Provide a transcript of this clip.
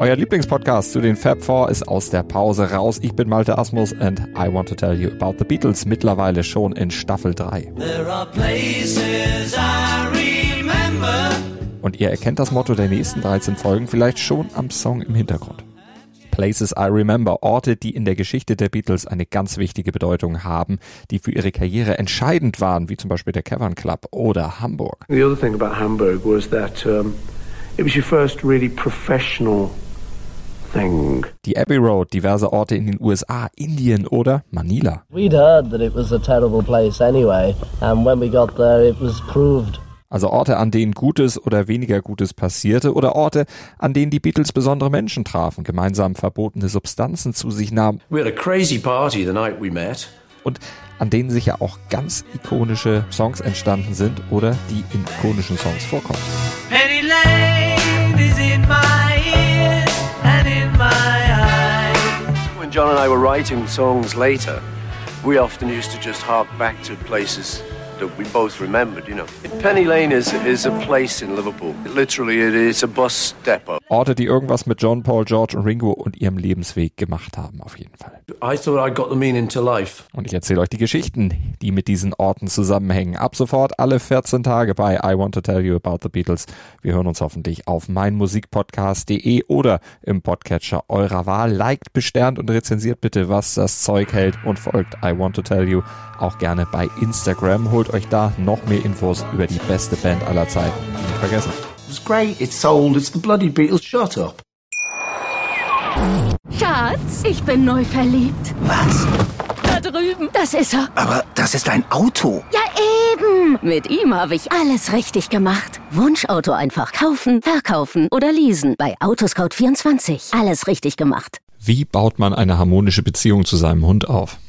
Euer Lieblingspodcast zu den Fab Four ist aus der Pause raus. Ich bin Malte Asmus and I want to tell you about the Beatles. Mittlerweile schon in Staffel 3. Und ihr erkennt das Motto der nächsten 13 Folgen vielleicht schon am Song im Hintergrund. Places I Remember, Orte, die in der Geschichte der Beatles eine ganz wichtige Bedeutung haben, die für ihre Karriere entscheidend waren, wie zum Beispiel der Cavern Club oder Hamburg. The other thing about Hamburg was that um, it was your first really professional. Die Abbey Road, diverse Orte in den USA, Indien oder Manila. We'd heard that it was a terrible place anyway, and when we got there, it was proved. Also Orte, an denen Gutes oder weniger Gutes passierte oder Orte, an denen die Beatles besondere Menschen trafen, gemeinsam verbotene Substanzen zu sich nahmen We had a crazy party the night we met. und an denen sicher auch ganz ikonische Songs entstanden sind oder die in ikonischen Songs vorkommen. John and I were writing songs later, we often used to just hark back to places that we both remembered, you know. Penny Lane is, is a place in Liverpool. Literally, it is a bus step up. Orte, die irgendwas mit John, Paul, George und Ringo und ihrem Lebensweg gemacht haben, auf jeden Fall. I thought I got the meaning to life. Und ich erzähle euch die Geschichten, die mit diesen Orten zusammenhängen. Ab sofort alle 14 Tage bei I Want to Tell You About the Beatles. Wir hören uns hoffentlich auf meinmusikpodcast.de oder im Podcatcher eurer Wahl. Liked, besternt und rezensiert bitte, was das Zeug hält und folgt I Want to Tell You auch gerne bei Instagram. Holt euch da noch mehr Infos über die beste Band aller Zeiten. Nicht vergessen. It's great, it's sold, it's the bloody Beatles, shut up. Schatz, ich bin neu verliebt. Was? Da drüben. Das ist er. Aber das ist ein Auto. Ja, eben. Mit ihm habe ich alles richtig gemacht. Wunschauto einfach kaufen, verkaufen oder leasen. Bei Autoscout24. Alles richtig gemacht. Wie baut man eine harmonische Beziehung zu seinem Hund auf?